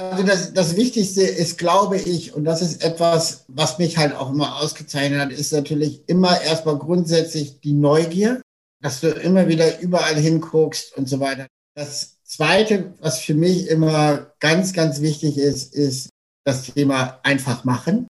Also das, das Wichtigste ist, glaube ich, und das ist etwas, was mich halt auch immer ausgezeichnet hat, ist natürlich immer erstmal grundsätzlich die Neugier, dass du immer wieder überall hinguckst und so weiter. Das Zweite, was für mich immer ganz, ganz wichtig ist, ist das Thema einfach machen.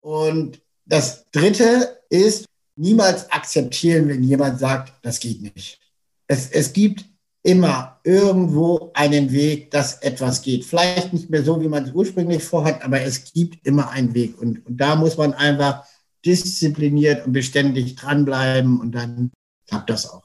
Und das Dritte ist, niemals akzeptieren, wenn jemand sagt, das geht nicht. Es, es gibt immer irgendwo einen Weg, dass etwas geht. Vielleicht nicht mehr so, wie man es ursprünglich vorhat, aber es gibt immer einen Weg. Und, und da muss man einfach diszipliniert und beständig dranbleiben und dann klappt das auch.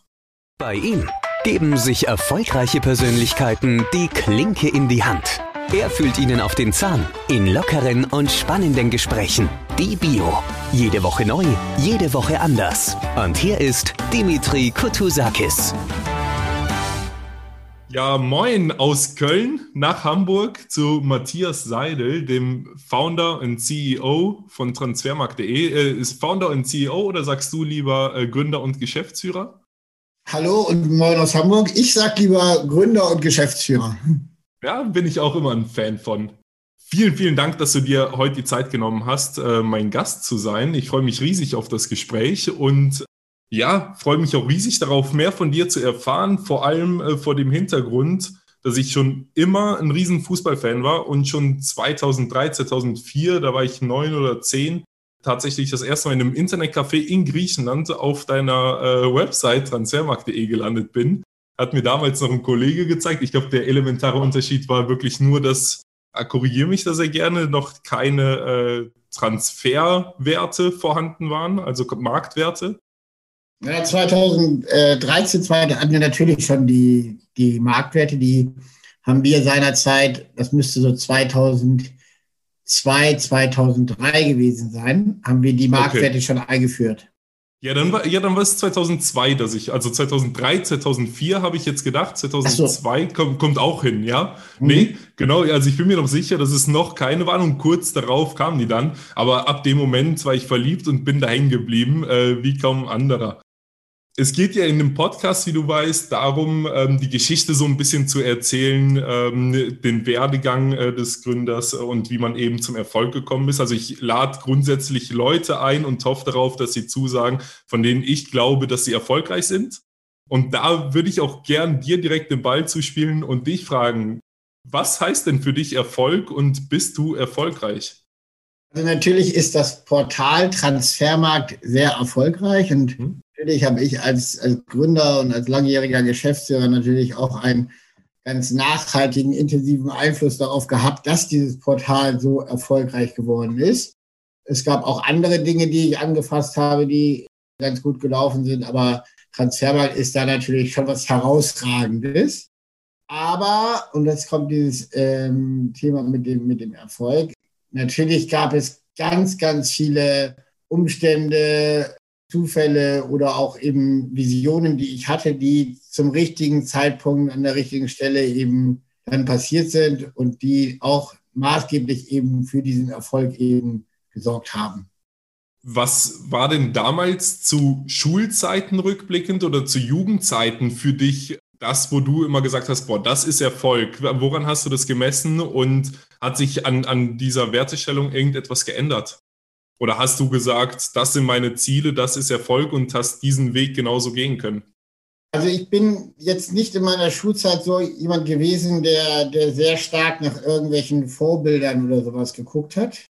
Bei ihm geben sich erfolgreiche Persönlichkeiten die Klinke in die Hand. Er fühlt ihnen auf den Zahn in lockeren und spannenden Gesprächen. Die Bio. Jede Woche neu, jede Woche anders. Und hier ist Dimitri Kutusakis. Ja, moin aus Köln nach Hamburg zu Matthias Seidel, dem Founder und CEO von Transfermarkt.de. Äh, ist Founder und CEO oder sagst du lieber äh, Gründer und Geschäftsführer? Hallo und moin aus Hamburg. Ich sag lieber Gründer und Geschäftsführer. Ja, bin ich auch immer ein Fan von. Vielen, vielen Dank, dass du dir heute die Zeit genommen hast, äh, mein Gast zu sein. Ich freue mich riesig auf das Gespräch und ja, freue mich auch riesig darauf, mehr von dir zu erfahren, vor allem äh, vor dem Hintergrund, dass ich schon immer ein riesen Fußballfan war und schon 2003, 2004, da war ich neun oder zehn, tatsächlich das erste Mal in einem Internetcafé in Griechenland auf deiner äh, Website transfermarkt.de gelandet bin. Hat mir damals noch ein Kollege gezeigt. Ich glaube, der elementare Unterschied war wirklich nur, dass, äh, korrigiere mich da sehr gerne, noch keine äh, Transferwerte vorhanden waren, also Marktwerte. Ja, 2013 hatten wir natürlich schon die, die Marktwerte, die haben wir seinerzeit, das müsste so 2002, 2003 gewesen sein, haben wir die Marktwerte okay. schon eingeführt. Ja, dann war, ja, dann war es 2002, dass ich, also 2003, 2004 habe ich jetzt gedacht, 2002 so. kommt, kommt auch hin, ja? Mhm. Nee, genau, also ich bin mir noch sicher, dass es noch keine waren und kurz darauf kamen die dann, aber ab dem Moment war ich verliebt und bin da hängen geblieben, äh, wie kaum ein anderer. Es geht ja in dem Podcast, wie du weißt, darum, ähm, die Geschichte so ein bisschen zu erzählen, ähm, den Werdegang äh, des Gründers und wie man eben zum Erfolg gekommen ist. Also ich lade grundsätzlich Leute ein und hoffe darauf, dass sie zusagen, von denen ich glaube, dass sie erfolgreich sind. Und da würde ich auch gern dir direkt den Ball zuspielen und dich fragen, was heißt denn für dich Erfolg und bist du erfolgreich? Also natürlich ist das Portal Transfermarkt sehr erfolgreich und mhm natürlich habe ich als, als Gründer und als langjähriger Geschäftsführer natürlich auch einen ganz nachhaltigen, intensiven Einfluss darauf gehabt, dass dieses Portal so erfolgreich geworden ist. Es gab auch andere Dinge, die ich angefasst habe, die ganz gut gelaufen sind, aber Transfermarkt ist da natürlich schon was Herausragendes. Aber, und jetzt kommt dieses ähm, Thema mit dem, mit dem Erfolg, natürlich gab es ganz, ganz viele Umstände, Zufälle oder auch eben Visionen, die ich hatte, die zum richtigen Zeitpunkt an der richtigen Stelle eben dann passiert sind und die auch maßgeblich eben für diesen Erfolg eben gesorgt haben. Was war denn damals zu Schulzeiten rückblickend oder zu Jugendzeiten für dich das, wo du immer gesagt hast, boah, das ist Erfolg? Woran hast du das gemessen und hat sich an, an dieser Wertestellung irgendetwas geändert? Oder hast du gesagt, das sind meine Ziele, das ist Erfolg und hast diesen Weg genauso gehen können? Also ich bin jetzt nicht in meiner Schulzeit so jemand gewesen, der, der sehr stark nach irgendwelchen Vorbildern oder sowas geguckt hat.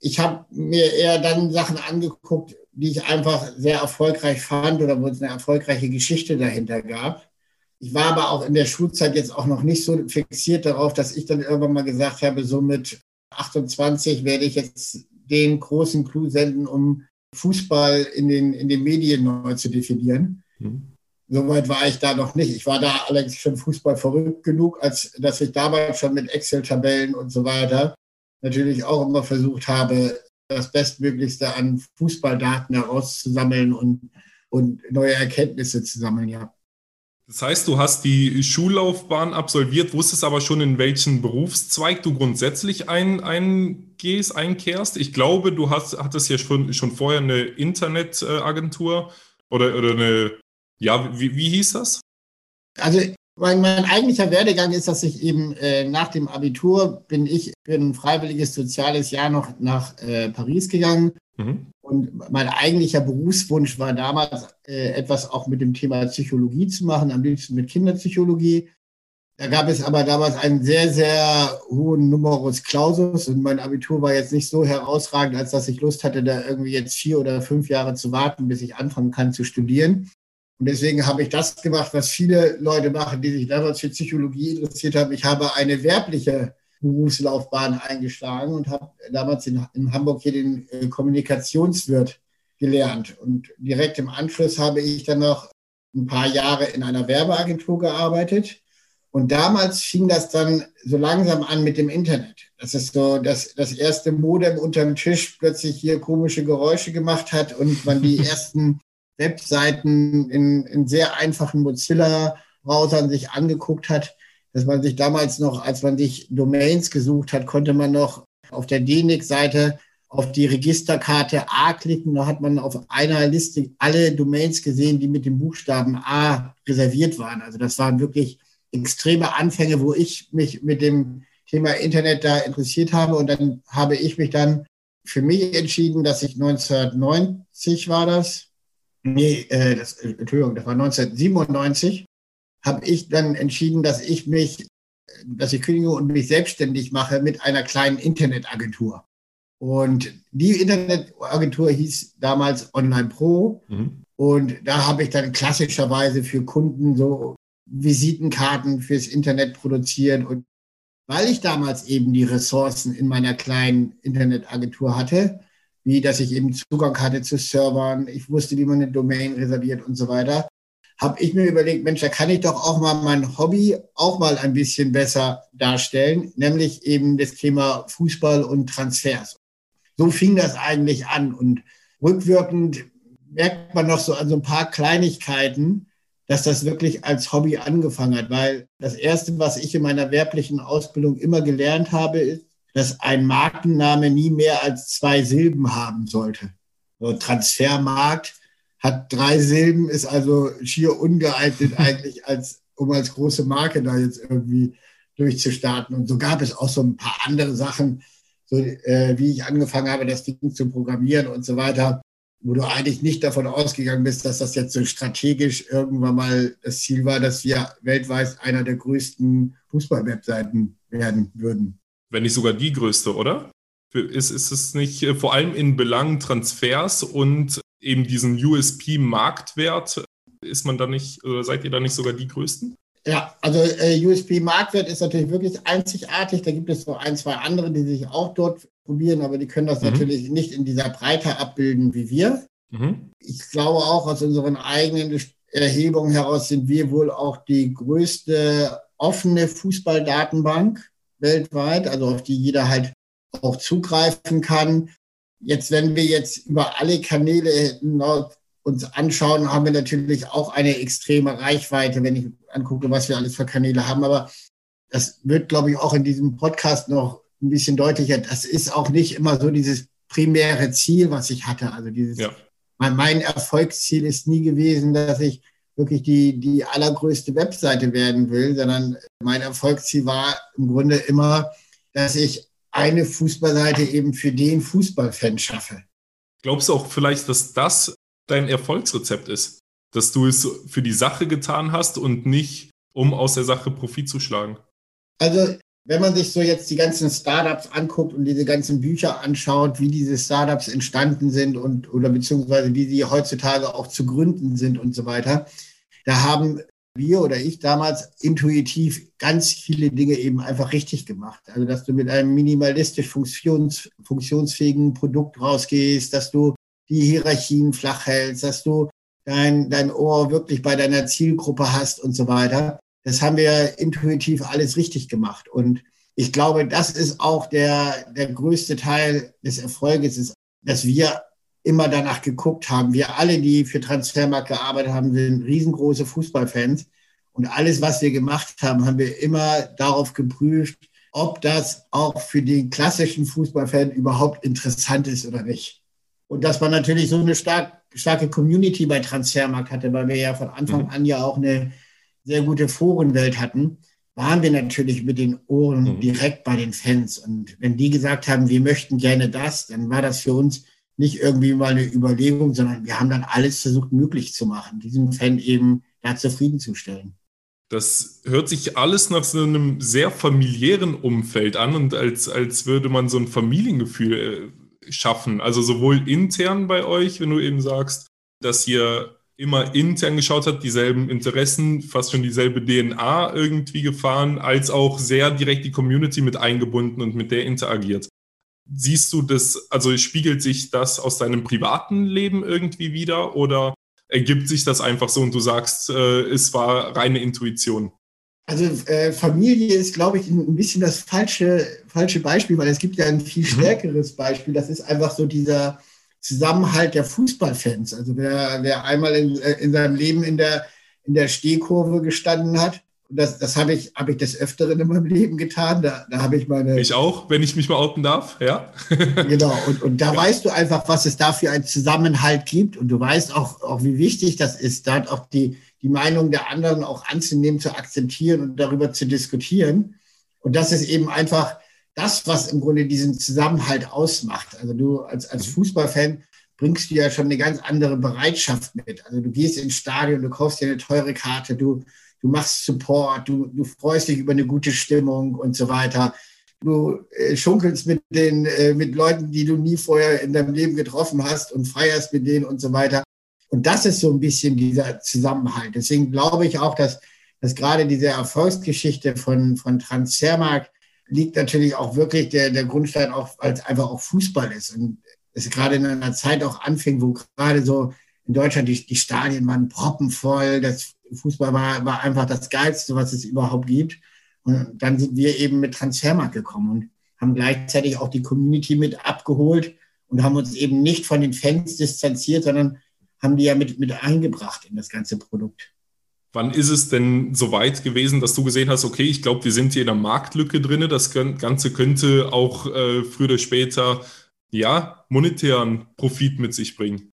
Ich habe mir eher dann Sachen angeguckt, die ich einfach sehr erfolgreich fand oder wo es eine erfolgreiche Geschichte dahinter gab. Ich war aber auch in der Schulzeit jetzt auch noch nicht so fixiert darauf, dass ich dann irgendwann mal gesagt habe, so mit 28 werde ich jetzt den großen Clou senden, um Fußball in den, in den Medien neu zu definieren. Mhm. Soweit war ich da noch nicht. Ich war da allerdings schon Fußball verrückt genug, als dass ich damals schon mit Excel-Tabellen und so weiter natürlich auch immer versucht habe, das Bestmöglichste an Fußballdaten herauszusammeln und, und neue Erkenntnisse zu sammeln, ja. Das heißt, du hast die Schullaufbahn absolviert, wusstest aber schon, in welchen Berufszweig du grundsätzlich ein, eingehst, einkehrst. Ich glaube, du hast, hattest ja schon, schon vorher eine Internetagentur oder, oder eine, ja, wie, wie hieß das? Also Mein, mein eigentlicher Werdegang ist, dass ich eben äh, nach dem Abitur bin ich für ein freiwilliges soziales Jahr noch nach äh, Paris gegangen. Mhm. Und mein eigentlicher Berufswunsch war damals, äh, etwas auch mit dem Thema Psychologie zu machen, am liebsten mit Kinderpsychologie. Da gab es aber damals einen sehr, sehr hohen Numerus Clausus und mein Abitur war jetzt nicht so herausragend, als dass ich Lust hatte, da irgendwie jetzt vier oder fünf Jahre zu warten, bis ich anfangen kann zu studieren. Und deswegen habe ich das gemacht, was viele Leute machen, die sich damals für Psychologie interessiert haben. Ich habe eine werbliche Berufslaufbahn eingeschlagen und habe damals in, in Hamburg hier den äh, Kommunikationswirt gelernt. Und direkt im Anschluss habe ich dann noch ein paar Jahre in einer Werbeagentur gearbeitet und damals fing das dann so langsam an mit dem Internet. Das ist so, dass das erste Modem unterm Tisch plötzlich hier komische Geräusche gemacht hat und man die ersten Webseiten in, in sehr einfachen Mozilla-Browsern sich angeguckt hat, dass man sich damals noch, als man sich Domains gesucht hat, konnte man noch auf der DNIC-Seite auf die Registerkarte A klicken. Da hat man auf einer Liste alle Domains gesehen, die mit dem Buchstaben A reserviert waren. Also das waren wirklich extreme Anfänge, wo ich mich mit dem Thema Internet da interessiert habe. Und dann habe ich mich dann für mich entschieden, dass ich 1990 war das, nee, äh, das, Entschuldigung, das war 1997, habe ich dann entschieden, dass ich mich, dass ich kündige und mich selbstständig mache mit einer kleinen Internetagentur. Und die Internetagentur hieß damals Online Pro. Mhm. Und da habe ich dann klassischerweise für Kunden so Visitenkarten fürs Internet produziert. Und weil ich damals eben die Ressourcen in meiner kleinen Internetagentur hatte, wie dass ich eben Zugang hatte zu Servern, ich wusste, wie man eine Domain reserviert und so weiter, habe ich mir überlegt, Mensch, da kann ich doch auch mal mein Hobby auch mal ein bisschen besser darstellen, nämlich eben das Thema Fußball und Transfers. So fing das eigentlich an und rückwirkend merkt man noch so an so ein paar Kleinigkeiten, dass das wirklich als Hobby angefangen hat, weil das Erste, was ich in meiner werblichen Ausbildung immer gelernt habe, ist, dass ein Markenname nie mehr als zwei Silben haben sollte. So Transfermarkt hat drei Silben, ist also schier ungeeignet eigentlich, als, um als große Marke da jetzt irgendwie durchzustarten. Und so gab es auch so ein paar andere Sachen, so äh, wie ich angefangen habe, das Ding zu programmieren und so weiter wo du eigentlich nicht davon ausgegangen bist, dass das jetzt so strategisch irgendwann mal das Ziel war, dass wir weltweit einer der größten Fußball-Webseiten werden würden. Wenn nicht sogar die größte, oder? Ist, ist es nicht äh, vor allem in Belangen Transfers und eben diesen USP-Marktwert, ist man da nicht, oder seid ihr da nicht sogar die größten? Ja, also äh, USP-Marktwert ist natürlich wirklich einzigartig. Da gibt es so ein, zwei andere, die sich auch dort probieren, aber die können das mhm. natürlich nicht in dieser Breite abbilden wie wir. Mhm. Ich glaube auch aus unseren eigenen Erhebungen heraus sind wir wohl auch die größte offene Fußballdatenbank weltweit, also auf die jeder halt auch zugreifen kann. Jetzt, wenn wir jetzt über alle Kanäle uns anschauen, haben wir natürlich auch eine extreme Reichweite, wenn ich angucke, was wir alles für Kanäle haben. Aber das wird, glaube ich, auch in diesem Podcast noch ein bisschen deutlicher. Das ist auch nicht immer so dieses primäre Ziel, was ich hatte. Also dieses, ja. mein, mein Erfolgsziel ist nie gewesen, dass ich wirklich die, die allergrößte Webseite werden will, sondern mein Erfolgsziel war im Grunde immer, dass ich eine Fußballseite eben für den Fußballfan schaffe. Glaubst du auch vielleicht, dass das dein Erfolgsrezept ist? Dass du es für die Sache getan hast und nicht, um aus der Sache Profit zu schlagen? Also wenn man sich so jetzt die ganzen Startups anguckt und diese ganzen Bücher anschaut, wie diese Startups entstanden sind und oder beziehungsweise wie sie heutzutage auch zu gründen sind und so weiter, da haben wir oder ich damals intuitiv ganz viele Dinge eben einfach richtig gemacht. Also, dass du mit einem minimalistisch funktions, funktionsfähigen Produkt rausgehst, dass du die Hierarchien flach hältst, dass du dein, dein Ohr wirklich bei deiner Zielgruppe hast und so weiter das haben wir intuitiv alles richtig gemacht. Und ich glaube, das ist auch der, der größte Teil des Erfolges, ist, dass wir immer danach geguckt haben. Wir alle, die für Transfermarkt gearbeitet haben, sind riesengroße Fußballfans. Und alles, was wir gemacht haben, haben wir immer darauf geprüft, ob das auch für den klassischen Fußballfan überhaupt interessant ist oder nicht. Und dass man natürlich so eine stark, starke Community bei Transfermarkt hatte, weil wir ja von Anfang mhm. an ja auch eine sehr gute Forenwelt hatten, waren wir natürlich mit den Ohren mhm. direkt bei den Fans. Und wenn die gesagt haben, wir möchten gerne das, dann war das für uns nicht irgendwie mal eine Überlegung, sondern wir haben dann alles versucht möglich zu machen, diesen Fan eben da zufriedenzustellen. Das hört sich alles nach so einem sehr familiären Umfeld an und als, als würde man so ein Familiengefühl äh, schaffen. Also sowohl intern bei euch, wenn du eben sagst, dass ihr immer intern geschaut hat, dieselben Interessen, fast schon dieselbe DNA irgendwie gefahren, als auch sehr direkt die Community mit eingebunden und mit der interagiert. Siehst du das, also spiegelt sich das aus deinem privaten Leben irgendwie wieder oder ergibt sich das einfach so und du sagst, äh, es war reine Intuition? Also äh, Familie ist, glaube ich, ein bisschen das falsche, falsche Beispiel, weil es gibt ja ein viel mhm. stärkeres Beispiel. Das ist einfach so dieser Zusammenhalt der Fußballfans. Also wer, wer einmal in, äh, in seinem Leben in der, in der Stehkurve gestanden hat, das, das habe ich, hab ich des Öfteren in meinem Leben getan. Da, da habe ich meine. Ich auch, wenn ich mich mal outen darf, ja. genau, und, und da ja. weißt du einfach, was es da für einen Zusammenhalt gibt. Und du weißt auch, auch wie wichtig das ist, da auch die, die Meinung der anderen auch anzunehmen, zu akzeptieren und darüber zu diskutieren. Und das ist eben einfach das, was im Grunde diesen Zusammenhalt ausmacht. Also du als, als mhm. Fußballfan bringst du ja schon eine ganz andere Bereitschaft mit. Also du gehst ins Stadion, du kaufst dir eine teure Karte, du, du machst Support, du, du freust dich über eine gute Stimmung und so weiter. Du äh, schunkelst mit den äh, mit Leuten, die du nie vorher in deinem Leben getroffen hast und feierst mit denen und so weiter. Und das ist so ein bisschen dieser Zusammenhalt. Deswegen glaube ich auch, dass, dass gerade diese Erfolgsgeschichte von, von Transfermarkt liegt natürlich auch wirklich der, der Grundstein auch, als einfach auch Fußball ist. Und es gerade in einer Zeit auch anfing, wo gerade so in Deutschland die, die Stadien waren proppenvoll, das Fußball war, war einfach das Geilste, was es überhaupt gibt. Und dann sind wir eben mit Transfermarkt gekommen und haben gleichzeitig auch die Community mit abgeholt und haben uns eben nicht von den Fans distanziert, sondern haben die ja mit, mit eingebracht in das ganze Produkt. Wann ist es denn so weit gewesen, dass du gesehen hast, okay, ich glaube, wir sind hier in einer Marktlücke drin, das Ganze könnte auch äh, früher oder später ja, monetären Profit mit sich bringen?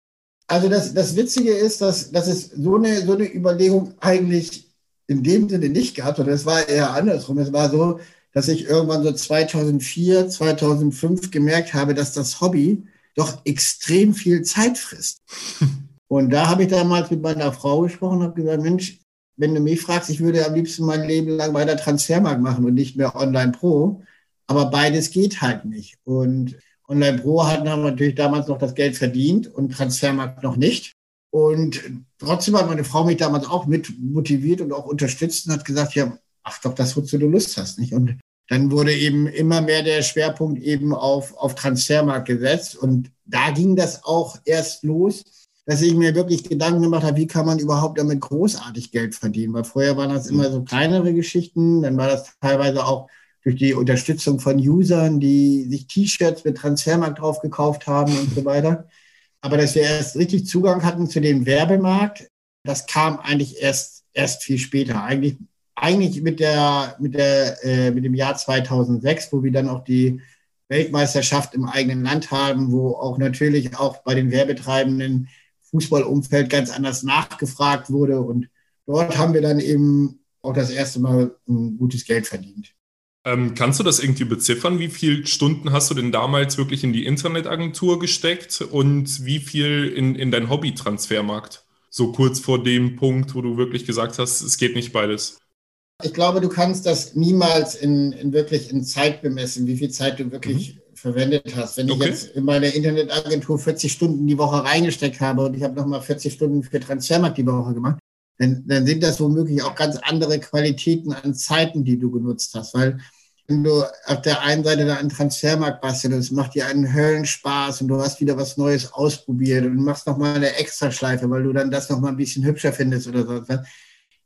Also das, das Witzige ist, dass, dass es so eine, so eine Überlegung eigentlich in dem Sinne nicht gab, sondern es war eher andersrum. Es war so, dass ich irgendwann so 2004, 2005 gemerkt habe, dass das Hobby doch extrem viel Zeit frisst. Und da habe ich damals mit meiner Frau gesprochen und habe gesagt, Mensch, wenn du mich fragst, ich würde am liebsten mein Leben lang weiter Transfermarkt machen und nicht mehr Online Pro. Aber beides geht halt nicht. Und Online Pro hatten haben natürlich damals noch das Geld verdient und Transfermarkt noch nicht. Und trotzdem hat meine Frau mich damals auch mit motiviert und auch unterstützt und hat gesagt, ja, ach doch, das, wozu du Lust hast, nicht? Und dann wurde eben immer mehr der Schwerpunkt eben auf, auf Transfermarkt gesetzt. Und da ging das auch erst los, dass ich mir wirklich Gedanken gemacht habe, wie kann man überhaupt damit großartig Geld verdienen? Weil vorher waren das immer so kleinere Geschichten, dann war das teilweise auch durch die Unterstützung von Usern, die sich T-Shirts mit Transfermarkt drauf gekauft haben und so weiter. Aber dass wir erst richtig Zugang hatten zu dem Werbemarkt, das kam eigentlich erst, erst viel später. Eigentlich, eigentlich mit, der, mit, der, äh, mit dem Jahr 2006, wo wir dann auch die Weltmeisterschaft im eigenen Land haben, wo auch natürlich auch bei den Werbetreibenden Fußballumfeld ganz anders nachgefragt wurde. Und dort haben wir dann eben auch das erste Mal ein gutes Geld verdient. Ähm, kannst du das irgendwie beziffern? Wie viele Stunden hast du denn damals wirklich in die Internetagentur gesteckt und wie viel in, in dein Hobbytransfermarkt? So kurz vor dem Punkt, wo du wirklich gesagt hast, es geht nicht beides. Ich glaube, du kannst das niemals in, in wirklich in Zeit bemessen, wie viel Zeit du wirklich mhm verwendet hast. Wenn okay. ich jetzt in meine Internetagentur 40 Stunden die Woche reingesteckt habe und ich habe nochmal 40 Stunden für Transfermarkt die Woche gemacht, dann, dann sind das womöglich auch ganz andere Qualitäten an Zeiten, die du genutzt hast. Weil wenn du auf der einen Seite da einen Transfermarkt bastelst, macht dir einen Höllenspaß und du hast wieder was Neues ausprobiert und machst nochmal eine Extraschleife, weil du dann das nochmal ein bisschen hübscher findest oder so,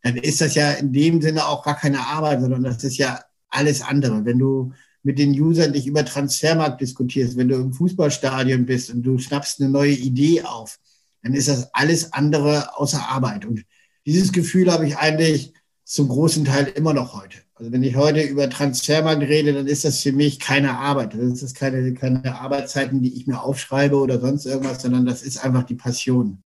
dann ist das ja in dem Sinne auch gar keine Arbeit, sondern das ist ja alles andere. Wenn du mit den Usern dich über Transfermarkt diskutierst, wenn du im Fußballstadion bist und du schnappst eine neue Idee auf, dann ist das alles andere außer Arbeit. Und dieses Gefühl habe ich eigentlich zum großen Teil immer noch heute. Also wenn ich heute über Transfermarkt rede, dann ist das für mich keine Arbeit. Das ist keine, keine Arbeitszeiten, die ich mir aufschreibe oder sonst irgendwas, sondern das ist einfach die Passion.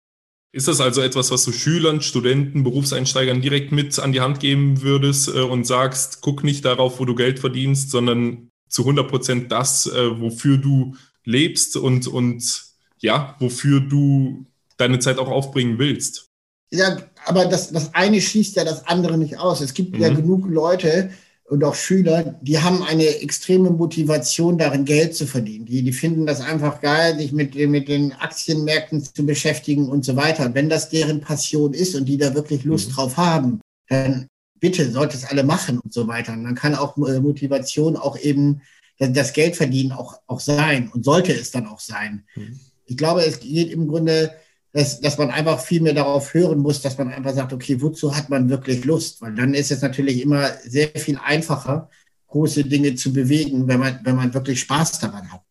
Ist das also etwas, was du Schülern, Studenten, Berufseinsteigern direkt mit an die Hand geben würdest äh, und sagst, guck nicht darauf, wo du Geld verdienst, sondern zu 100 Prozent das, äh, wofür du lebst und, und ja, wofür du deine Zeit auch aufbringen willst? Ja, aber das, das eine schließt ja das andere nicht aus. Es gibt mhm. ja genug Leute, und auch Schüler, die haben eine extreme Motivation darin, Geld zu verdienen. Die, die finden das einfach geil, sich mit, mit den Aktienmärkten zu beschäftigen und so weiter. Und wenn das deren Passion ist und die da wirklich Lust mhm. drauf haben, dann bitte sollte es alle machen und so weiter. Und dann kann auch äh, Motivation auch eben das Geld verdienen auch, auch sein und sollte es dann auch sein. Mhm. Ich glaube, es geht im Grunde dass, dass man einfach viel mehr darauf hören muss, dass man einfach sagt, okay, wozu hat man wirklich Lust? Weil dann ist es natürlich immer sehr viel einfacher, große Dinge zu bewegen, wenn man, wenn man wirklich Spaß daran hat.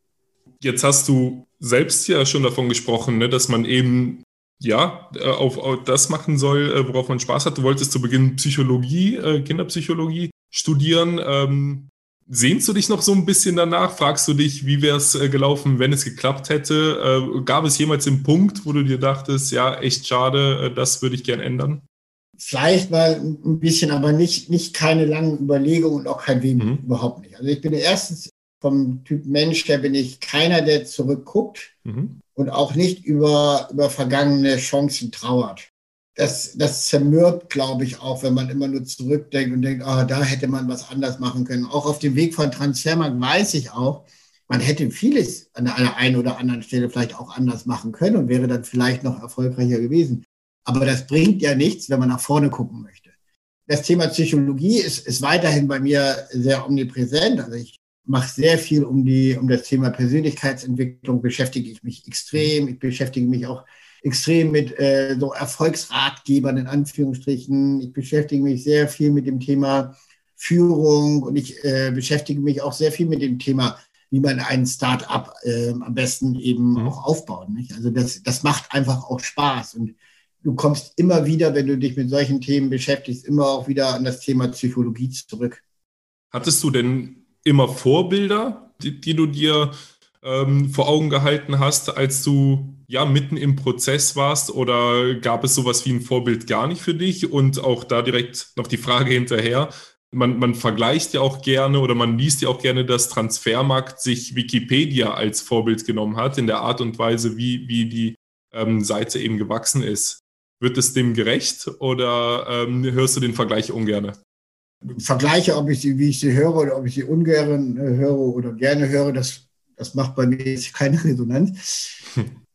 Jetzt hast du selbst ja schon davon gesprochen, ne, dass man eben ja äh, auf, auf, das machen soll, äh, worauf man Spaß hat. Du wolltest zu Beginn Psychologie, äh, Kinderpsychologie studieren. Ähm, Sehnst du dich noch so ein bisschen danach? Fragst du dich, wie wäre es äh, gelaufen, wenn es geklappt hätte? Äh, gab es jemals den Punkt, wo du dir dachtest, ja, echt schade, äh, das würde ich gern ändern? Vielleicht mal ein bisschen, aber nicht, nicht keine langen Überlegungen und auch kein Wem, mhm. überhaupt nicht. Also ich bin erstens vom Typ Mensch, der bin ich keiner, der zurückguckt mhm. und auch nicht über, über vergangene Chancen trauert das, das zermürbt, glaube ich, auch, wenn man immer nur zurückdenkt und denkt, ah, da hätte man was anders machen können. Auch auf dem Weg von Transfermarkt weiß ich auch, man hätte vieles an einer einen oder anderen Stelle vielleicht auch anders machen können und wäre dann vielleicht noch erfolgreicher gewesen. Aber das bringt ja nichts, wenn man nach vorne gucken möchte. Das Thema Psychologie ist, ist weiterhin bei mir sehr omnipräsent. Also ich mache sehr viel um die, um das Thema Persönlichkeitsentwicklung, beschäftige ich mich extrem. Ich beschäftige mich auch extrem mit äh, so Erfolgsratgebern in Anführungsstrichen. Ich beschäftige mich sehr viel mit dem Thema Führung und ich äh, beschäftige mich auch sehr viel mit dem Thema, wie man ein Start-up äh, am besten eben mhm. auch aufbaut. Nicht? Also das, das macht einfach auch Spaß und du kommst immer wieder, wenn du dich mit solchen Themen beschäftigst, immer auch wieder an das Thema Psychologie zurück. Hattest du denn immer Vorbilder, die, die du dir ähm, vor Augen gehalten hast, als du ja mitten im Prozess warst oder gab es sowas wie ein Vorbild gar nicht für dich? Und auch da direkt noch die Frage hinterher. Man, man vergleicht ja auch gerne oder man liest ja auch gerne, dass Transfermarkt sich Wikipedia als Vorbild genommen hat in der Art und Weise, wie, wie die ähm, Seite eben gewachsen ist. Wird es dem gerecht oder ähm, hörst du den Vergleich ungern? Vergleiche, ob ich sie, wie ich sie höre oder ob ich sie ungern äh, höre oder gerne höre, das das macht bei mir jetzt keine Resonanz.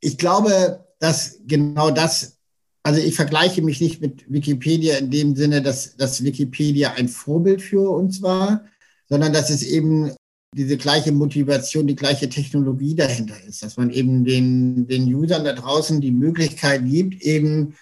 Ich glaube, dass genau das, also ich vergleiche mich nicht mit Wikipedia in dem Sinne, dass, dass Wikipedia ein Vorbild für uns war, sondern dass es eben diese gleiche Motivation, die gleiche Technologie dahinter ist, dass man eben den, den Usern da draußen die Möglichkeit gibt, eben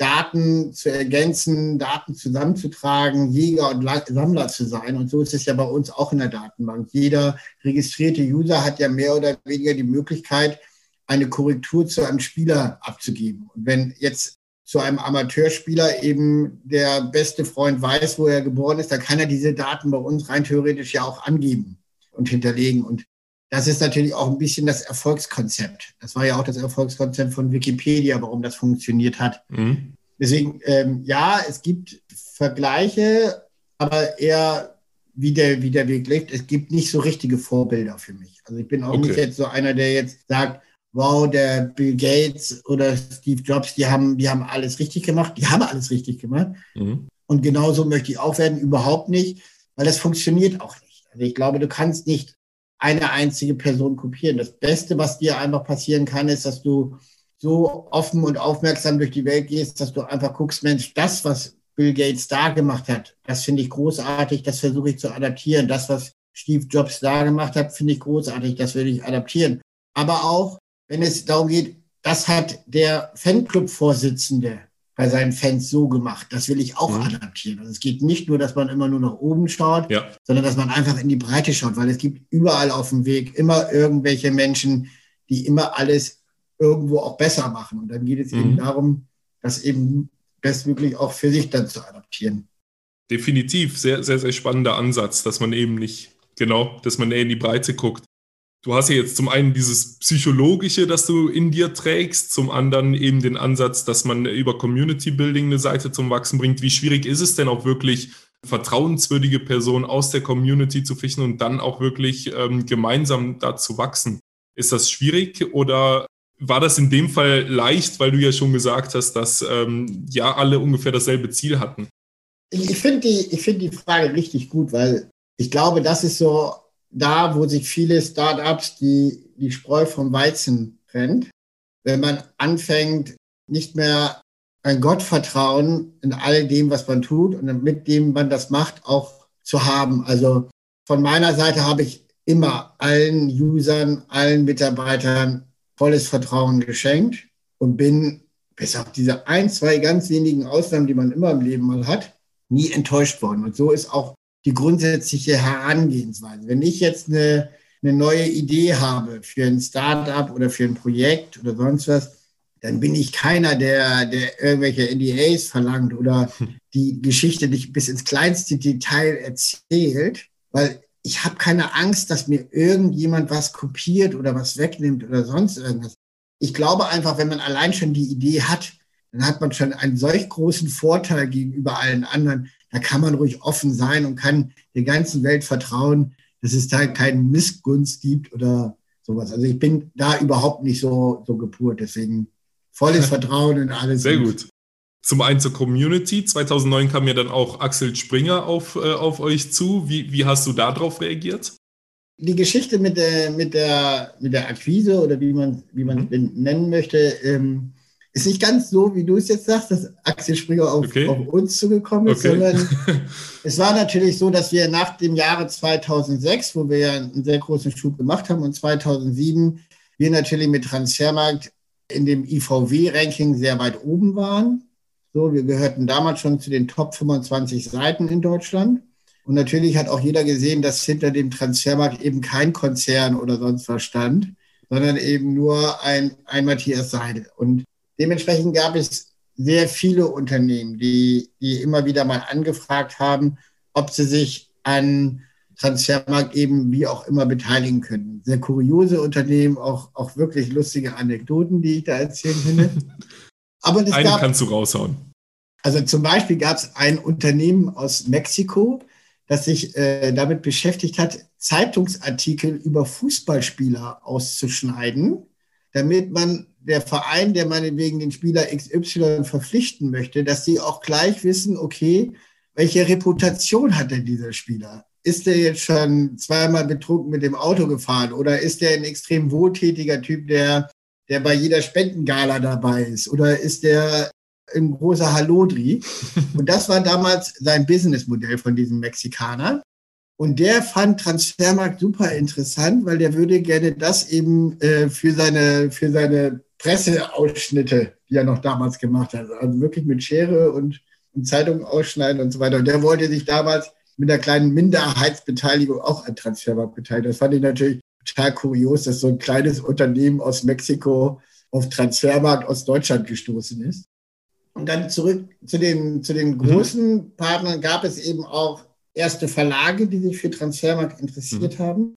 Daten zu ergänzen, Daten zusammenzutragen, Jäger und Sammler zu sein. Und so ist es ja bei uns auch in der Datenbank. Jeder registrierte User hat ja mehr oder weniger die Möglichkeit, eine Korrektur zu einem Spieler abzugeben. Und wenn jetzt zu einem Amateurspieler eben der beste Freund weiß, wo er geboren ist, dann kann er diese Daten bei uns rein theoretisch ja auch angeben und hinterlegen. Und das ist natürlich auch ein bisschen das Erfolgskonzept. Das war ja auch das Erfolgskonzept von Wikipedia, warum das funktioniert hat. Mhm. Deswegen, ähm, ja, es gibt Vergleiche, aber eher wie der, wie der Weg liegt. Es gibt nicht so richtige Vorbilder für mich. Also ich bin auch okay. nicht jetzt so einer, der jetzt sagt, wow, der Bill Gates oder Steve Jobs, die haben, die haben alles richtig gemacht. Die haben alles richtig gemacht. Mhm. Und genauso möchte ich auch werden, überhaupt nicht, weil das funktioniert auch nicht. Also ich glaube, du kannst nicht eine einzige Person kopieren. Das Beste, was dir einfach passieren kann, ist, dass du so offen und aufmerksam durch die Welt gehst, dass du einfach guckst, Mensch, das, was Bill Gates da gemacht hat, das finde ich großartig, das versuche ich zu adaptieren. Das, was Steve Jobs da gemacht hat, finde ich großartig, das will ich adaptieren. Aber auch, wenn es darum geht, das hat der Fanclub-Vorsitzende bei seinen Fans so gemacht. Das will ich auch mhm. adaptieren. Also es geht nicht nur, dass man immer nur nach oben schaut, ja. sondern dass man einfach in die Breite schaut, weil es gibt überall auf dem Weg immer irgendwelche Menschen, die immer alles irgendwo auch besser machen. Und dann geht es mhm. eben darum, das eben bestmöglich auch für sich dann zu adaptieren. Definitiv, sehr, sehr, sehr spannender Ansatz, dass man eben nicht, genau, dass man eher in die Breite guckt. Du hast ja jetzt zum einen dieses Psychologische, das du in dir trägst, zum anderen eben den Ansatz, dass man über Community Building eine Seite zum Wachsen bringt. Wie schwierig ist es denn auch wirklich, vertrauenswürdige Personen aus der Community zu fischen und dann auch wirklich ähm, gemeinsam da zu wachsen? Ist das schwierig oder war das in dem Fall leicht, weil du ja schon gesagt hast, dass ähm, ja alle ungefähr dasselbe Ziel hatten? Ich finde die, find die Frage richtig gut, weil ich glaube, das ist so da, wo sich viele Startups die, die Spreu vom Weizen trennt. Wenn man anfängt, nicht mehr ein Gottvertrauen in all dem, was man tut und mit dem man das macht, auch zu haben. Also von meiner Seite habe ich immer allen Usern, allen Mitarbeitern volles Vertrauen geschenkt und bin bis auf diese ein, zwei ganz wenigen Ausnahmen, die man immer im Leben mal hat, nie enttäuscht worden. Und so ist auch die grundsätzliche Herangehensweise. Wenn ich jetzt eine, eine neue Idee habe für ein Startup oder für ein Projekt oder sonst was, dann bin ich keiner, der, der irgendwelche NDAs verlangt oder die Geschichte nicht bis ins kleinste Detail erzählt, weil ich habe keine Angst, dass mir irgendjemand was kopiert oder was wegnimmt oder sonst irgendwas. Ich glaube einfach, wenn man allein schon die Idee hat, dann hat man schon einen solch großen Vorteil gegenüber allen anderen, da kann man ruhig offen sein und kann der ganzen Welt vertrauen, dass es da keinen Missgunst gibt oder sowas. Also ich bin da überhaupt nicht so, so gepurt. Deswegen volles Vertrauen in alles. Sehr gut. Zum einen zur Community. 2009 kam ja dann auch Axel Springer auf, äh, auf euch zu. Wie, wie hast du darauf reagiert? Die Geschichte mit der, mit der, mit der Akquise oder wie man, wie man mhm. nennen möchte, ähm, ist nicht ganz so, wie du es jetzt sagst, dass Axel Springer auf, okay. auf uns zugekommen ist, okay. sondern es war natürlich so, dass wir nach dem Jahre 2006, wo wir ja einen sehr großen Schub gemacht haben, und 2007 wir natürlich mit Transfermarkt in dem IVW-Ranking sehr weit oben waren. So, wir gehörten damals schon zu den Top 25 Seiten in Deutschland. Und natürlich hat auch jeder gesehen, dass hinter dem Transfermarkt eben kein Konzern oder sonst was stand, sondern eben nur ein, ein Matthias Seidel. Und Dementsprechend gab es sehr viele Unternehmen, die, die immer wieder mal angefragt haben, ob sie sich an Transfermarkt eben wie auch immer beteiligen können. Sehr kuriose Unternehmen, auch, auch wirklich lustige Anekdoten, die ich da erzählen finde. Aber das Eine gab, kannst du raushauen. Also zum Beispiel gab es ein Unternehmen aus Mexiko, das sich äh, damit beschäftigt hat, Zeitungsartikel über Fußballspieler auszuschneiden, damit man der Verein, der meinetwegen den Spieler XY verpflichten möchte, dass sie auch gleich wissen, okay, welche Reputation hat denn dieser Spieler? Ist der jetzt schon zweimal betrunken mit dem Auto gefahren oder ist der ein extrem wohltätiger Typ, der, der bei jeder Spendengala dabei ist? Oder ist der ein großer Hallodri? Und das war damals sein Businessmodell von diesem Mexikaner. Und der fand Transfermarkt super interessant, weil der würde gerne das eben äh, für, seine, für seine Presseausschnitte, die er noch damals gemacht hat. Also wirklich mit Schere und, und Zeitungen ausschneiden und so weiter. Und der wollte sich damals mit einer kleinen Minderheitsbeteiligung auch an Transfermarkt beteiligen. Das fand ich natürlich total kurios, dass so ein kleines Unternehmen aus Mexiko auf Transfermarkt aus Deutschland gestoßen ist. Und dann zurück zu den, zu den mhm. großen mhm. Partnern gab es eben auch erste Verlage, die sich für Transfermarkt interessiert mhm. haben.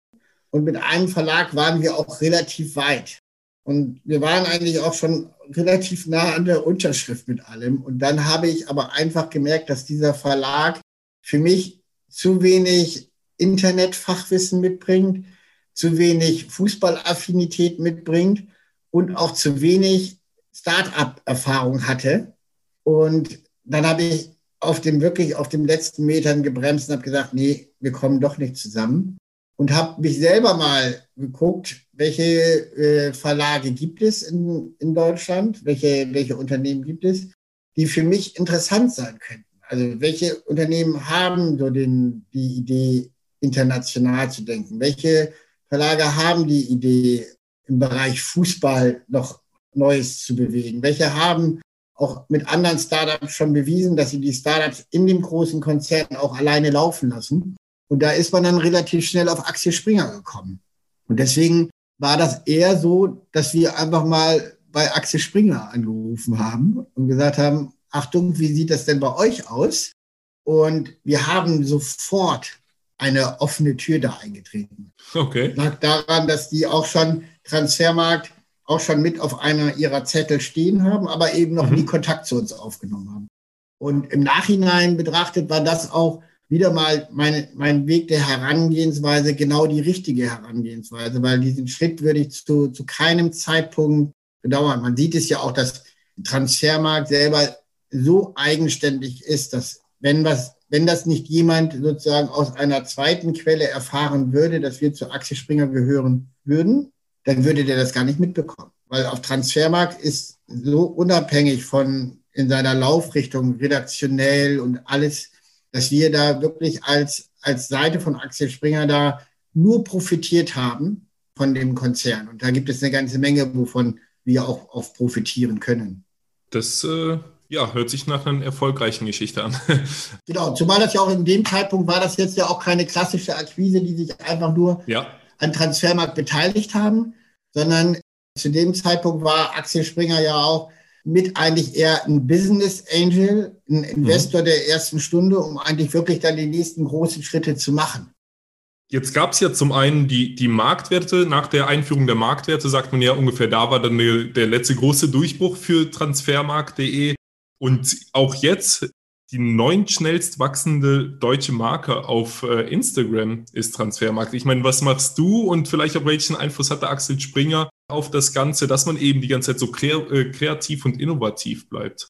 Und mit einem Verlag waren wir auch relativ weit. Und wir waren eigentlich auch schon relativ nah an der Unterschrift mit allem. Und dann habe ich aber einfach gemerkt, dass dieser Verlag für mich zu wenig Internetfachwissen mitbringt, zu wenig Fußballaffinität mitbringt und auch zu wenig Start-up-Erfahrung hatte. Und dann habe ich auf dem wirklich auf den letzten Metern gebremst und habe gesagt, nee, wir kommen doch nicht zusammen und habe mich selber mal geguckt, welche äh, Verlage gibt es in, in Deutschland, welche, welche Unternehmen gibt es, die für mich interessant sein könnten. Also welche Unternehmen haben so den, die Idee, international zu denken? Welche Verlage haben die Idee, im Bereich Fußball noch Neues zu bewegen? Welche haben auch mit anderen Startups schon bewiesen, dass sie die Startups in dem großen Konzern auch alleine laufen lassen? Und da ist man dann relativ schnell auf Axel Springer gekommen. Und deswegen war das eher so, dass wir einfach mal bei Axel Springer angerufen haben und gesagt haben, Achtung, wie sieht das denn bei euch aus? Und wir haben sofort eine offene Tür da eingetreten. Okay. Lag daran, dass die auch schon Transfermarkt auch schon mit auf einer ihrer Zettel stehen haben, aber eben noch mhm. nie Kontakt zu uns aufgenommen haben. Und im Nachhinein betrachtet war das auch wieder mal meine, mein Weg der Herangehensweise genau die richtige Herangehensweise, weil diesen Schritt würde ich zu, zu keinem Zeitpunkt bedauern. Man sieht es ja auch, dass Transfermarkt selber so eigenständig ist, dass wenn was, wenn das nicht jemand sozusagen aus einer zweiten Quelle erfahren würde, dass wir zu Axel Springer gehören würden, dann würde der das gar nicht mitbekommen. Weil auf Transfermarkt ist so unabhängig von in seiner Laufrichtung redaktionell und alles, dass wir da wirklich als, als Seite von Axel Springer da nur profitiert haben von dem Konzern. Und da gibt es eine ganze Menge, wovon wir auch, auch profitieren können. Das äh, ja, hört sich nach einer erfolgreichen Geschichte an. genau, zumal das ja auch in dem Zeitpunkt war das jetzt ja auch keine klassische Akquise, die sich einfach nur ja. an Transfermarkt beteiligt haben, sondern zu dem Zeitpunkt war Axel Springer ja auch mit eigentlich eher ein Business Angel, ein Investor mhm. der ersten Stunde, um eigentlich wirklich dann die nächsten großen Schritte zu machen. Jetzt gab es ja zum einen die, die Marktwerte. Nach der Einführung der Marktwerte sagt man ja ungefähr, da war dann der, der letzte große Durchbruch für transfermarkt.de. Und auch jetzt die neun schnellst wachsende deutsche Marke auf äh, Instagram ist Transfermarkt. Ich meine, was machst du und vielleicht auch welchen Einfluss hat der Axel Springer auf das Ganze, dass man eben die ganze Zeit so äh, kreativ und innovativ bleibt?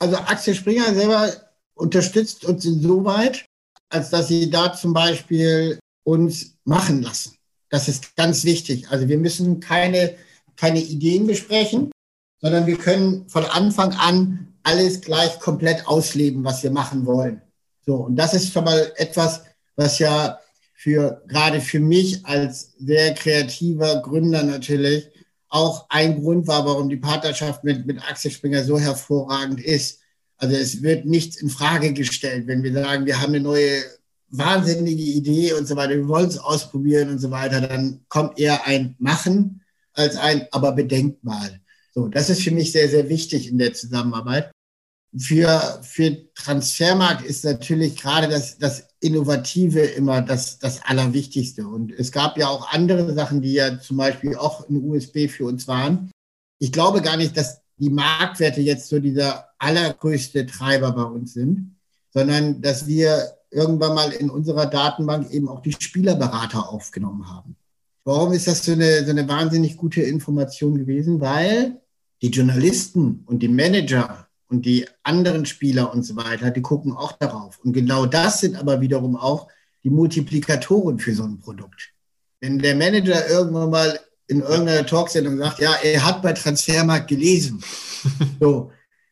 Also Axel Springer selber unterstützt uns insoweit, als dass sie da zum Beispiel uns machen lassen. Das ist ganz wichtig. Also wir müssen keine, keine Ideen besprechen, sondern wir können von Anfang an alles gleich komplett ausleben, was wir machen wollen. So, und das ist schon mal etwas, was ja für, gerade für mich als sehr kreativer Gründer natürlich auch ein Grund war, warum die Partnerschaft mit, mit Axel Springer so hervorragend ist. Also es wird nichts in Frage gestellt, wenn wir sagen, wir haben eine neue wahnsinnige Idee und so weiter, wir wollen es ausprobieren und so weiter, dann kommt eher ein Machen als ein, aber bedenkt mal. So, das ist für mich sehr, sehr wichtig in der Zusammenarbeit. Für, für Transfermarkt ist natürlich gerade das, das Innovative immer das, das Allerwichtigste. Und es gab ja auch andere Sachen, die ja zum Beispiel auch ein USB für uns waren. Ich glaube gar nicht, dass die Marktwerte jetzt so dieser allergrößte Treiber bei uns sind, sondern dass wir irgendwann mal in unserer Datenbank eben auch die Spielerberater aufgenommen haben. Warum ist das so eine, so eine wahnsinnig gute Information gewesen? Weil die Journalisten und die Manager und die anderen Spieler und so weiter, die gucken auch darauf. Und genau das sind aber wiederum auch die Multiplikatoren für so ein Produkt. Wenn der Manager irgendwann mal in irgendeiner Talksendung sagt, ja, er hat bei Transfermarkt gelesen, so,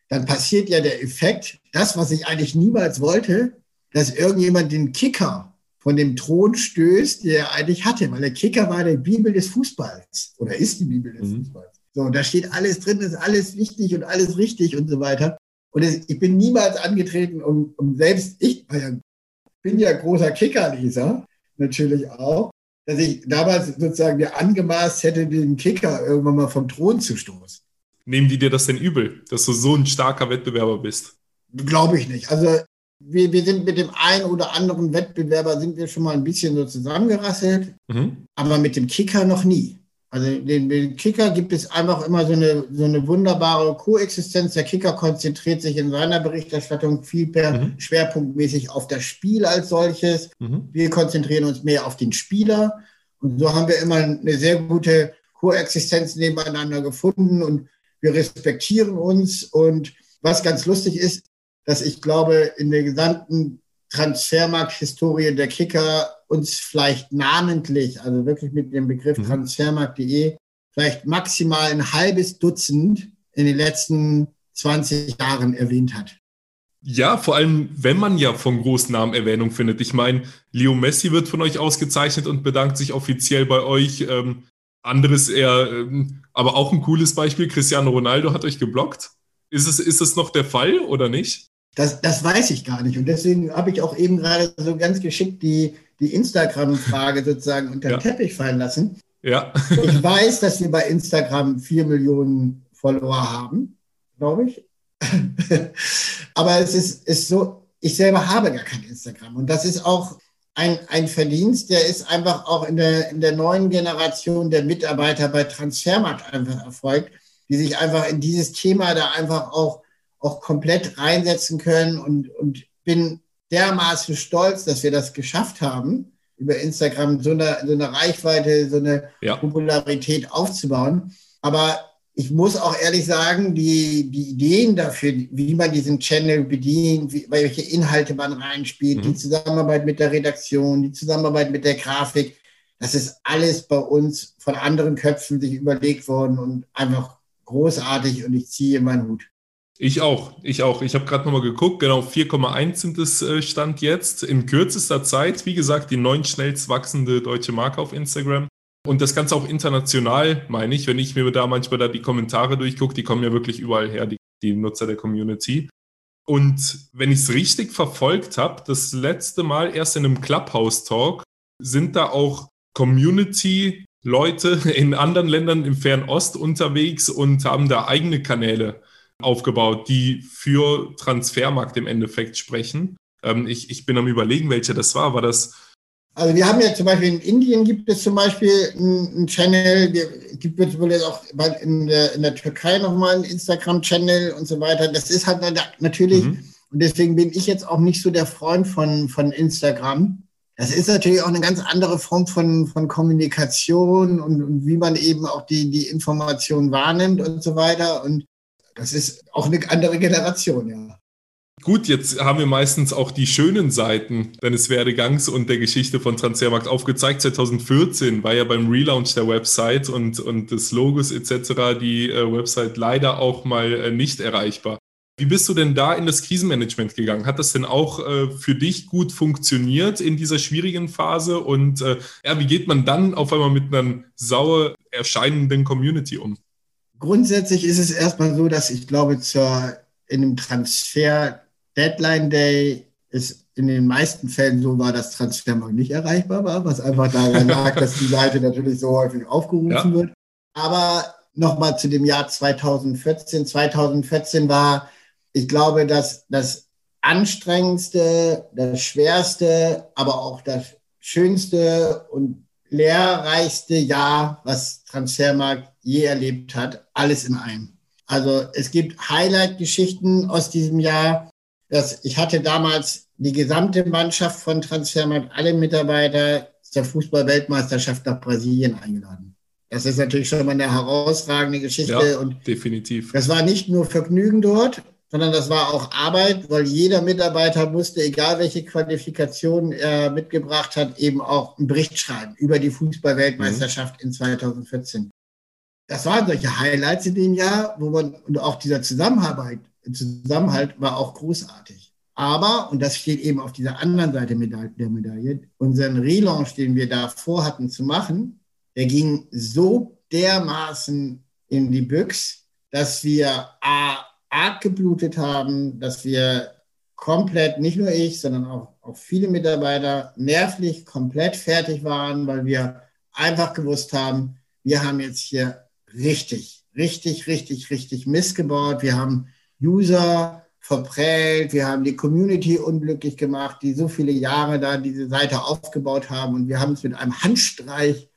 dann passiert ja der Effekt, das, was ich eigentlich niemals wollte, dass irgendjemand den Kicker von dem Thron stößt, der er eigentlich hatte, weil der Kicker war der Bibel des Fußballs oder ist die Bibel des mhm. Fußballs. So, da steht alles drin, ist alles wichtig und alles richtig und so weiter. Und es, ich bin niemals angetreten, um, um selbst, ich bin ja großer Kickerleser, natürlich auch, dass ich damals sozusagen mir angemaßt hätte, den Kicker irgendwann mal vom Thron zu stoßen. Nehmen die dir das denn übel, dass du so ein starker Wettbewerber bist? Glaube ich nicht. Also wir, wir sind mit dem einen oder anderen Wettbewerber sind wir schon mal ein bisschen so zusammengerasselt, mhm. aber mit dem Kicker noch nie. Also den, den, Kicker gibt es einfach immer so eine, so eine wunderbare Koexistenz. Der Kicker konzentriert sich in seiner Berichterstattung viel mehr mhm. schwerpunktmäßig auf das Spiel als solches. Mhm. Wir konzentrieren uns mehr auf den Spieler. Und so haben wir immer eine sehr gute Koexistenz nebeneinander gefunden und wir respektieren uns. Und was ganz lustig ist, dass ich glaube, in der gesamten Transfermarkt-Historie der Kicker uns vielleicht namentlich, also wirklich mit dem Begriff mhm. transfermarkt.de, vielleicht maximal ein halbes Dutzend in den letzten 20 Jahren erwähnt hat. Ja, vor allem, wenn man ja von Großnamen Erwähnung findet. Ich meine, Leo Messi wird von euch ausgezeichnet und bedankt sich offiziell bei euch. Ähm, anderes eher, ähm, aber auch ein cooles Beispiel, Cristiano Ronaldo hat euch geblockt. Ist es, ist es noch der Fall oder nicht? Das, das weiß ich gar nicht. Und deswegen habe ich auch eben gerade so ganz geschickt die, die Instagram-Frage sozusagen unter den ja. Teppich fallen lassen. Ja. ich weiß, dass wir bei Instagram vier Millionen Follower haben, glaube ich. Aber es ist, ist so, ich selber habe gar kein Instagram. Und das ist auch ein, ein Verdienst, der ist einfach auch in der, in der neuen Generation der Mitarbeiter bei Transfermarkt einfach erfolgt, die sich einfach in dieses Thema da einfach auch, auch komplett reinsetzen können und, und bin dermaßen stolz, dass wir das geschafft haben, über Instagram so eine, so eine Reichweite, so eine ja. Popularität aufzubauen. Aber ich muss auch ehrlich sagen, die, die Ideen dafür, wie man diesen Channel bedient, wie, welche Inhalte man reinspielt, mhm. die Zusammenarbeit mit der Redaktion, die Zusammenarbeit mit der Grafik, das ist alles bei uns von anderen Köpfen sich überlegt worden und einfach großartig und ich ziehe meinen Hut. Ich auch, ich auch. Ich habe gerade nochmal geguckt, genau 4,1 sind es äh, Stand jetzt. In kürzester Zeit, wie gesagt, die neun schnellst wachsende deutsche Marke auf Instagram. Und das Ganze auch international, meine ich, wenn ich mir da manchmal da die Kommentare durchgucke, die kommen ja wirklich überall her, die, die Nutzer der Community. Und wenn ich es richtig verfolgt habe, das letzte Mal erst in einem Clubhouse-Talk sind da auch Community-Leute in anderen Ländern im Fernost unterwegs und haben da eigene Kanäle aufgebaut, die für Transfermarkt im Endeffekt sprechen. Ähm, ich, ich bin am überlegen, welcher das war. War das also wir haben ja zum Beispiel in Indien gibt es zum Beispiel einen Channel, gibt es wohl jetzt auch in der, in der Türkei nochmal einen Instagram-Channel und so weiter. Das ist halt natürlich, mhm. und deswegen bin ich jetzt auch nicht so der Freund von, von Instagram. Das ist natürlich auch eine ganz andere Form von, von Kommunikation und, und wie man eben auch die, die Information wahrnimmt und so weiter. Und das ist auch eine andere Generation, ja. Gut, jetzt haben wir meistens auch die schönen Seiten deines Werdegangs und der Geschichte von Transfermarkt aufgezeigt. 2014 war ja beim Relaunch der Website und, und des Logos etc. die äh, Website leider auch mal äh, nicht erreichbar. Wie bist du denn da in das Krisenmanagement gegangen? Hat das denn auch äh, für dich gut funktioniert in dieser schwierigen Phase? Und äh, ja, wie geht man dann auf einmal mit einer sauer erscheinenden Community um? Grundsätzlich ist es erstmal so, dass ich glaube, zur, in einem Transfer Deadline Day ist in den meisten Fällen so war, dass Transfermarkt nicht erreichbar war, was einfach daran lag, dass die Seite natürlich so häufig aufgerufen ja. wird. Aber nochmal zu dem Jahr 2014. 2014 war, ich glaube, dass das anstrengendste, das schwerste, aber auch das schönste und lehrreichste Jahr, was Transfermarkt je erlebt hat. Alles in einem. Also es gibt Highlight-Geschichten aus diesem Jahr dass ich hatte damals die gesamte Mannschaft von Transfermarkt, alle Mitarbeiter zur Fußball-Weltmeisterschaft nach Brasilien eingeladen. Das ist natürlich schon mal eine herausragende Geschichte. Ja, und definitiv. Das war nicht nur Vergnügen dort, sondern das war auch Arbeit, weil jeder Mitarbeiter musste, egal welche Qualifikation er mitgebracht hat, eben auch einen Bericht schreiben über die Fußball-Weltmeisterschaft mhm. in 2014. Das waren solche Highlights in dem Jahr, wo man, und auch dieser Zusammenarbeit, Zusammenhalt war auch großartig. Aber, und das steht eben auf dieser anderen Seite der Medaille, unseren Relaunch, den wir da vorhatten zu machen, der ging so dermaßen in die Büchs, dass wir A, arg geblutet haben, dass wir komplett, nicht nur ich, sondern auch, auch viele Mitarbeiter nervlich komplett fertig waren, weil wir einfach gewusst haben, wir haben jetzt hier richtig, richtig, richtig, richtig missgebaut. Wir haben User verprellt, wir haben die Community unglücklich gemacht, die so viele Jahre da diese Seite aufgebaut haben und wir haben es mit einem Handstreich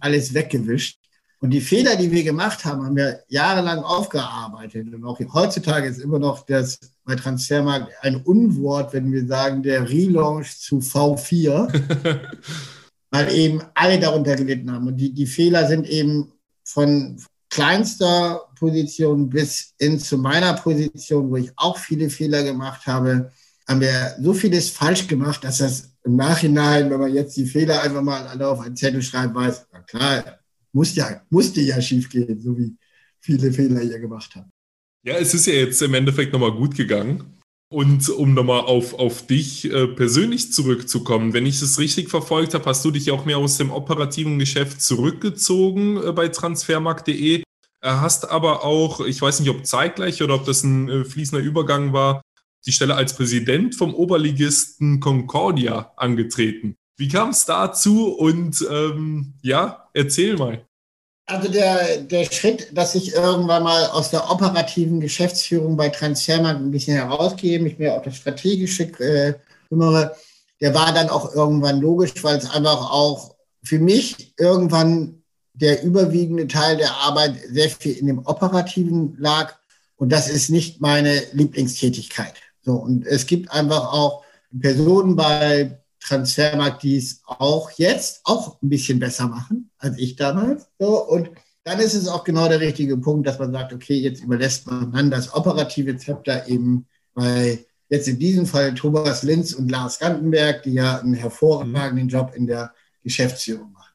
alles weggewischt. Und die Fehler, die wir gemacht haben, haben wir jahrelang aufgearbeitet. Und auch heutzutage ist immer noch das bei Transfermarkt ein Unwort, wenn wir sagen, der Relaunch zu V4, weil eben alle darunter gelitten haben. Und die, die Fehler sind eben von kleinster Position bis hin zu meiner Position, wo ich auch viele Fehler gemacht habe, haben wir so vieles falsch gemacht, dass das im Nachhinein, wenn man jetzt die Fehler einfach mal alle auf einen Zettel schreibt, weiß, na klar, muss ja, musste ja schief gehen, so wie viele Fehler ihr gemacht habt. Ja, es ist ja jetzt im Endeffekt nochmal gut gegangen. Und um nochmal auf, auf dich äh, persönlich zurückzukommen, wenn ich es richtig verfolgt habe, hast du dich auch mehr aus dem operativen Geschäft zurückgezogen äh, bei transfermarkt.de. Hast aber auch, ich weiß nicht, ob zeitgleich oder ob das ein äh, fließender Übergang war, die Stelle als Präsident vom Oberligisten Concordia angetreten. Wie kam es dazu und ähm, ja, erzähl mal. Also der, der Schritt, dass ich irgendwann mal aus der operativen Geschäftsführung bei Transfermarkt ein bisschen herausgebe, mich mehr auf das Strategische äh, kümmere, der war dann auch irgendwann logisch, weil es einfach auch für mich irgendwann der überwiegende Teil der Arbeit sehr viel in dem Operativen lag. Und das ist nicht meine Lieblingstätigkeit. So, und es gibt einfach auch Personen bei Transfermarkt, die es auch jetzt auch ein bisschen besser machen als ich damals. So, und dann ist es auch genau der richtige Punkt, dass man sagt, okay, jetzt überlässt man dann das operative Zepter eben bei jetzt in diesem Fall Thomas Linz und Lars Gantenberg, die ja einen hervorragenden mhm. Job in der Geschäftsführung machen.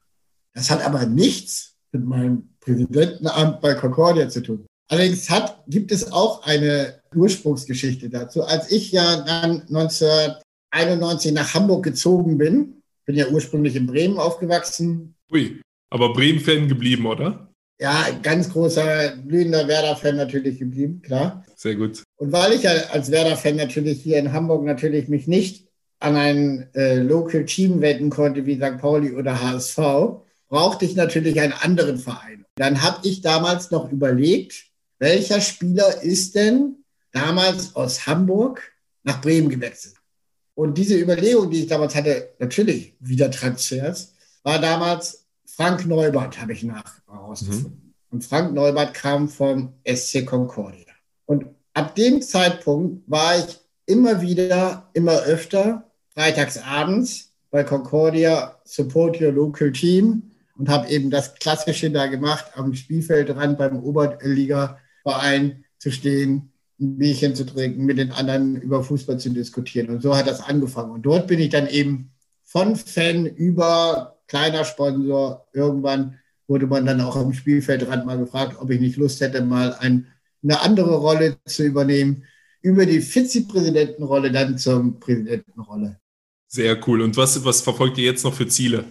Das hat aber nichts mit meinem Präsidentenamt bei Concordia zu tun. Allerdings hat, gibt es auch eine Ursprungsgeschichte dazu. Als ich ja dann 1991 nach Hamburg gezogen bin, bin ja ursprünglich in Bremen aufgewachsen. Ui, aber Bremen-Fan geblieben, oder? Ja, ganz großer, glühender Werder-Fan natürlich geblieben, klar. Sehr gut. Und weil ich als Werder-Fan natürlich hier in Hamburg natürlich mich nicht an ein äh, Local Team wetten konnte wie St. Pauli oder HSV, brauchte ich natürlich einen anderen Verein. Dann habe ich damals noch überlegt, welcher Spieler ist denn damals aus Hamburg nach Bremen gewechselt? Und diese Überlegung, die ich damals hatte, natürlich wieder Transfers, war damals Frank Neubert, habe ich nach herausgefunden. Mhm. Und Frank Neubert kam vom SC Concordia. Und ab dem Zeitpunkt war ich immer wieder, immer öfter, freitags abends bei Concordia Support Your Local Team und habe eben das Klassische da gemacht, am Spielfeldrand beim Oberliga-Verein zu stehen, ein Bierchen zu trinken, mit den anderen über Fußball zu diskutieren. Und so hat das angefangen. Und dort bin ich dann eben von Fan über kleiner Sponsor. Irgendwann wurde man dann auch am Spielfeldrand mal gefragt, ob ich nicht Lust hätte, mal ein, eine andere Rolle zu übernehmen. Über die Vizepräsidentenrolle dann zur Präsidentenrolle. Sehr cool. Und was, was verfolgt ihr jetzt noch für Ziele?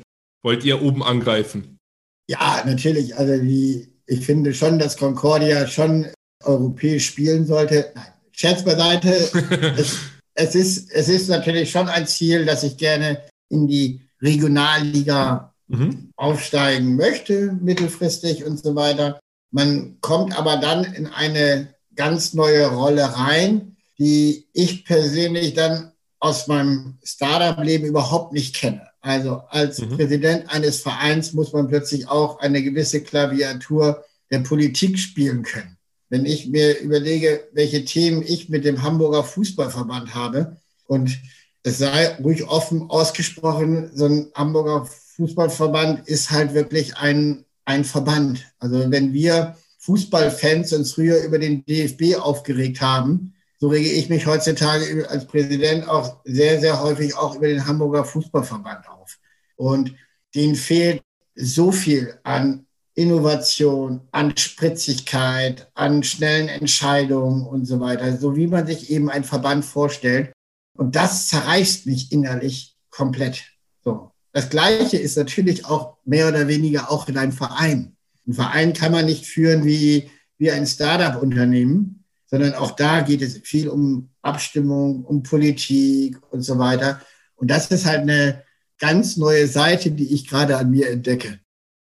Wollt ihr oben angreifen? Ja, natürlich. Also die, ich finde schon, dass Concordia schon europäisch spielen sollte. Nein, Scherz beiseite. es, es, ist, es ist natürlich schon ein Ziel, dass ich gerne in die Regionalliga mhm. aufsteigen möchte, mittelfristig und so weiter. Man kommt aber dann in eine ganz neue Rolle rein, die ich persönlich dann aus meinem Startup-Leben überhaupt nicht kenne. Also als mhm. Präsident eines Vereins muss man plötzlich auch eine gewisse Klaviatur der Politik spielen können. Wenn ich mir überlege, welche Themen ich mit dem Hamburger Fußballverband habe und es sei ruhig offen ausgesprochen, so ein Hamburger Fußballverband ist halt wirklich ein, ein Verband. Also wenn wir Fußballfans uns früher über den DFB aufgeregt haben, so rege ich mich heutzutage als Präsident auch sehr, sehr häufig auch über den Hamburger Fußballverband auf. Und denen fehlt so viel an Innovation, an Spritzigkeit, an schnellen Entscheidungen und so weiter, so wie man sich eben ein Verband vorstellt. Und das zerreißt mich innerlich komplett. So. Das Gleiche ist natürlich auch mehr oder weniger auch in einem Verein. Ein Verein kann man nicht führen wie, wie ein Startup-Unternehmen, sondern auch da geht es viel um Abstimmung, um Politik und so weiter. Und das ist halt eine ganz neue Seite, die ich gerade an mir entdecke.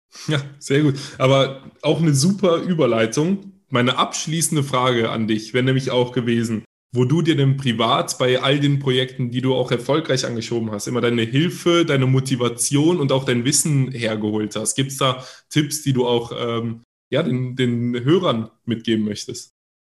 Ja, sehr gut. Aber auch eine super Überleitung. Meine abschließende Frage an dich wäre nämlich auch gewesen, wo du dir denn privat bei all den Projekten, die du auch erfolgreich angeschoben hast, immer deine Hilfe, deine Motivation und auch dein Wissen hergeholt hast. Gibt es da Tipps, die du auch ähm, ja, den, den Hörern mitgeben möchtest?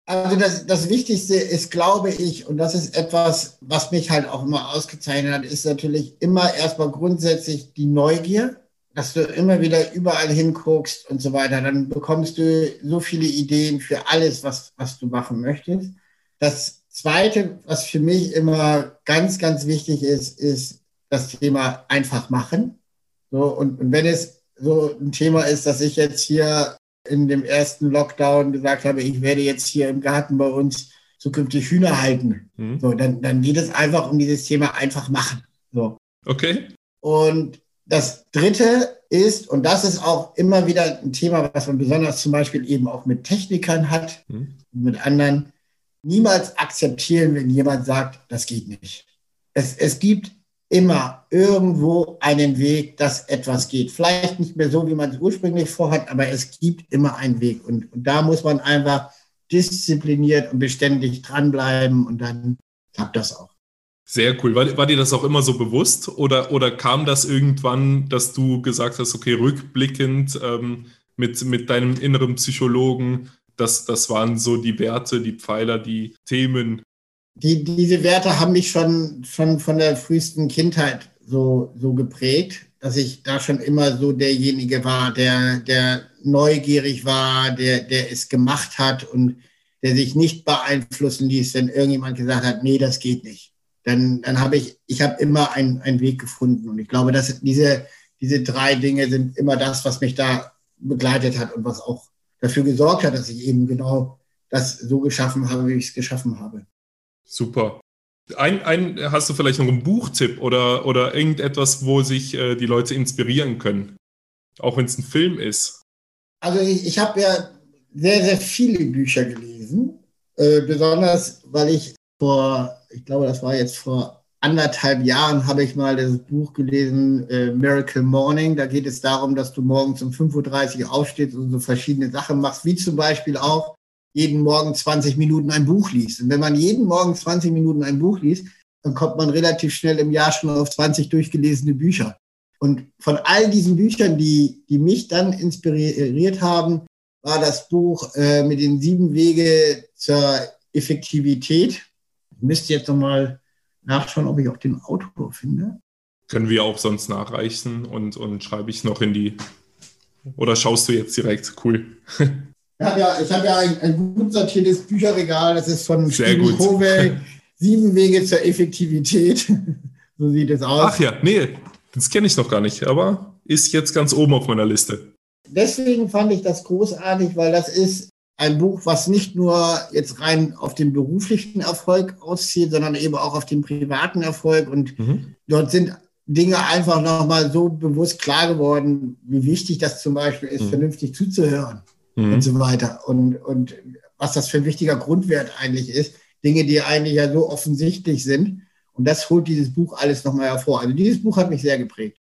Also das, das Wichtigste ist, glaube ich, und das ist etwas, was mich halt auch immer ausgezeichnet hat, ist natürlich immer erstmal grundsätzlich die Neugier, dass du immer wieder überall hinguckst und so weiter. Dann bekommst du so viele Ideen für alles, was, was du machen möchtest. Das Zweite, was für mich immer ganz, ganz wichtig ist, ist das Thema einfach machen. So, und, und wenn es so ein Thema ist, dass ich jetzt hier in dem ersten Lockdown gesagt habe, ich werde jetzt hier im Garten bei uns zukünftig Hühner halten. Mhm. So, dann, dann geht es einfach um dieses Thema einfach machen. So. Okay. Und das dritte ist, und das ist auch immer wieder ein Thema, was man besonders zum Beispiel eben auch mit Technikern hat, mhm. mit anderen, niemals akzeptieren, wenn jemand sagt, das geht nicht. Es, es gibt immer irgendwo einen Weg, dass etwas geht. Vielleicht nicht mehr so, wie man es ursprünglich vorhat, aber es gibt immer einen Weg. Und, und da muss man einfach diszipliniert und beständig dranbleiben und dann klappt das auch. Sehr cool. War, war, dir das auch immer so bewusst oder, oder kam das irgendwann, dass du gesagt hast, okay, rückblickend ähm, mit, mit deinem inneren Psychologen, das, das waren so die Werte, die Pfeiler, die Themen? Die, diese Werte haben mich schon, schon von der frühesten Kindheit so, so geprägt, dass ich da schon immer so derjenige war, der, der neugierig war, der, der es gemacht hat und der sich nicht beeinflussen ließ, wenn irgendjemand gesagt hat, nee, das geht nicht. Dann, dann habe ich, ich habe immer einen, einen Weg gefunden. Und ich glaube, dass diese, diese drei Dinge sind immer das, was mich da begleitet hat und was auch dafür gesorgt hat, dass ich eben genau das so geschaffen habe, wie ich es geschaffen habe. Super. Ein, ein, hast du vielleicht noch einen Buchtipp oder, oder irgendetwas, wo sich äh, die Leute inspirieren können? Auch wenn es ein Film ist. Also ich, ich habe ja sehr, sehr viele Bücher gelesen. Äh, besonders, weil ich vor, ich glaube, das war jetzt vor anderthalb Jahren, habe ich mal das Buch gelesen, äh, Miracle Morning. Da geht es darum, dass du morgens um 5.30 Uhr aufstehst und so verschiedene Sachen machst, wie zum Beispiel auch jeden Morgen 20 Minuten ein Buch liest. Und wenn man jeden Morgen 20 Minuten ein Buch liest, dann kommt man relativ schnell im Jahr schon auf 20 durchgelesene Bücher. Und von all diesen Büchern, die, die mich dann inspiriert haben, war das Buch äh, mit den sieben Wege zur Effektivität. Ich müsste jetzt nochmal nachschauen, ob ich auch den Autor finde. Können wir auch sonst nachreichen und, und schreibe ich noch in die. Oder schaust du jetzt direkt? Cool. Ja, ja ich habe ja ein, ein, gut sortiertes Bücherregal. Das ist von Stephen Covey. Sieben Wege zur Effektivität. so sieht es aus. Ach ja, nee, das kenne ich noch gar nicht, aber ist jetzt ganz oben auf meiner Liste deswegen fand ich das großartig, weil das ist ein Buch, was nicht nur jetzt rein auf den beruflichen Erfolg auszieht, sondern eben auch auf den privaten Erfolg. Und mhm. dort sind Dinge einfach nochmal so bewusst klar geworden, wie wichtig das zum Beispiel ist, mhm. vernünftig zuzuhören mhm. und so weiter. Und, und was das für ein wichtiger Grundwert eigentlich ist. Dinge, die eigentlich ja so offensichtlich sind. Und das holt dieses Buch alles nochmal hervor. Also dieses Buch hat mich sehr geprägt.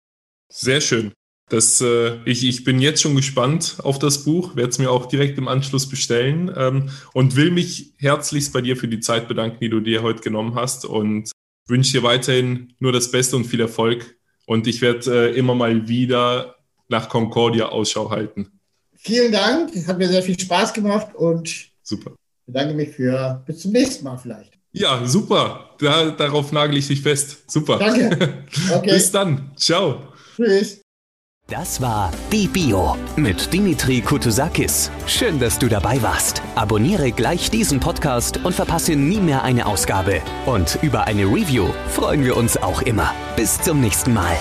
Sehr schön. Das, äh, ich, ich bin jetzt schon gespannt auf das Buch, werde es mir auch direkt im Anschluss bestellen ähm, und will mich herzlichst bei dir für die Zeit bedanken, die du dir heute genommen hast und wünsche dir weiterhin nur das Beste und viel Erfolg. Und ich werde äh, immer mal wieder nach Concordia Ausschau halten. Vielen Dank, hat mir sehr viel Spaß gemacht und super. bedanke mich für bis zum nächsten Mal vielleicht. Ja, super. Da, darauf nagel ich dich fest. Super. Danke. Okay. Bis dann. Ciao. Tschüss. Das war Die Bio mit Dimitri Kutusakis. Schön, dass du dabei warst. Abonniere gleich diesen Podcast und verpasse nie mehr eine Ausgabe. Und über eine Review freuen wir uns auch immer. Bis zum nächsten Mal.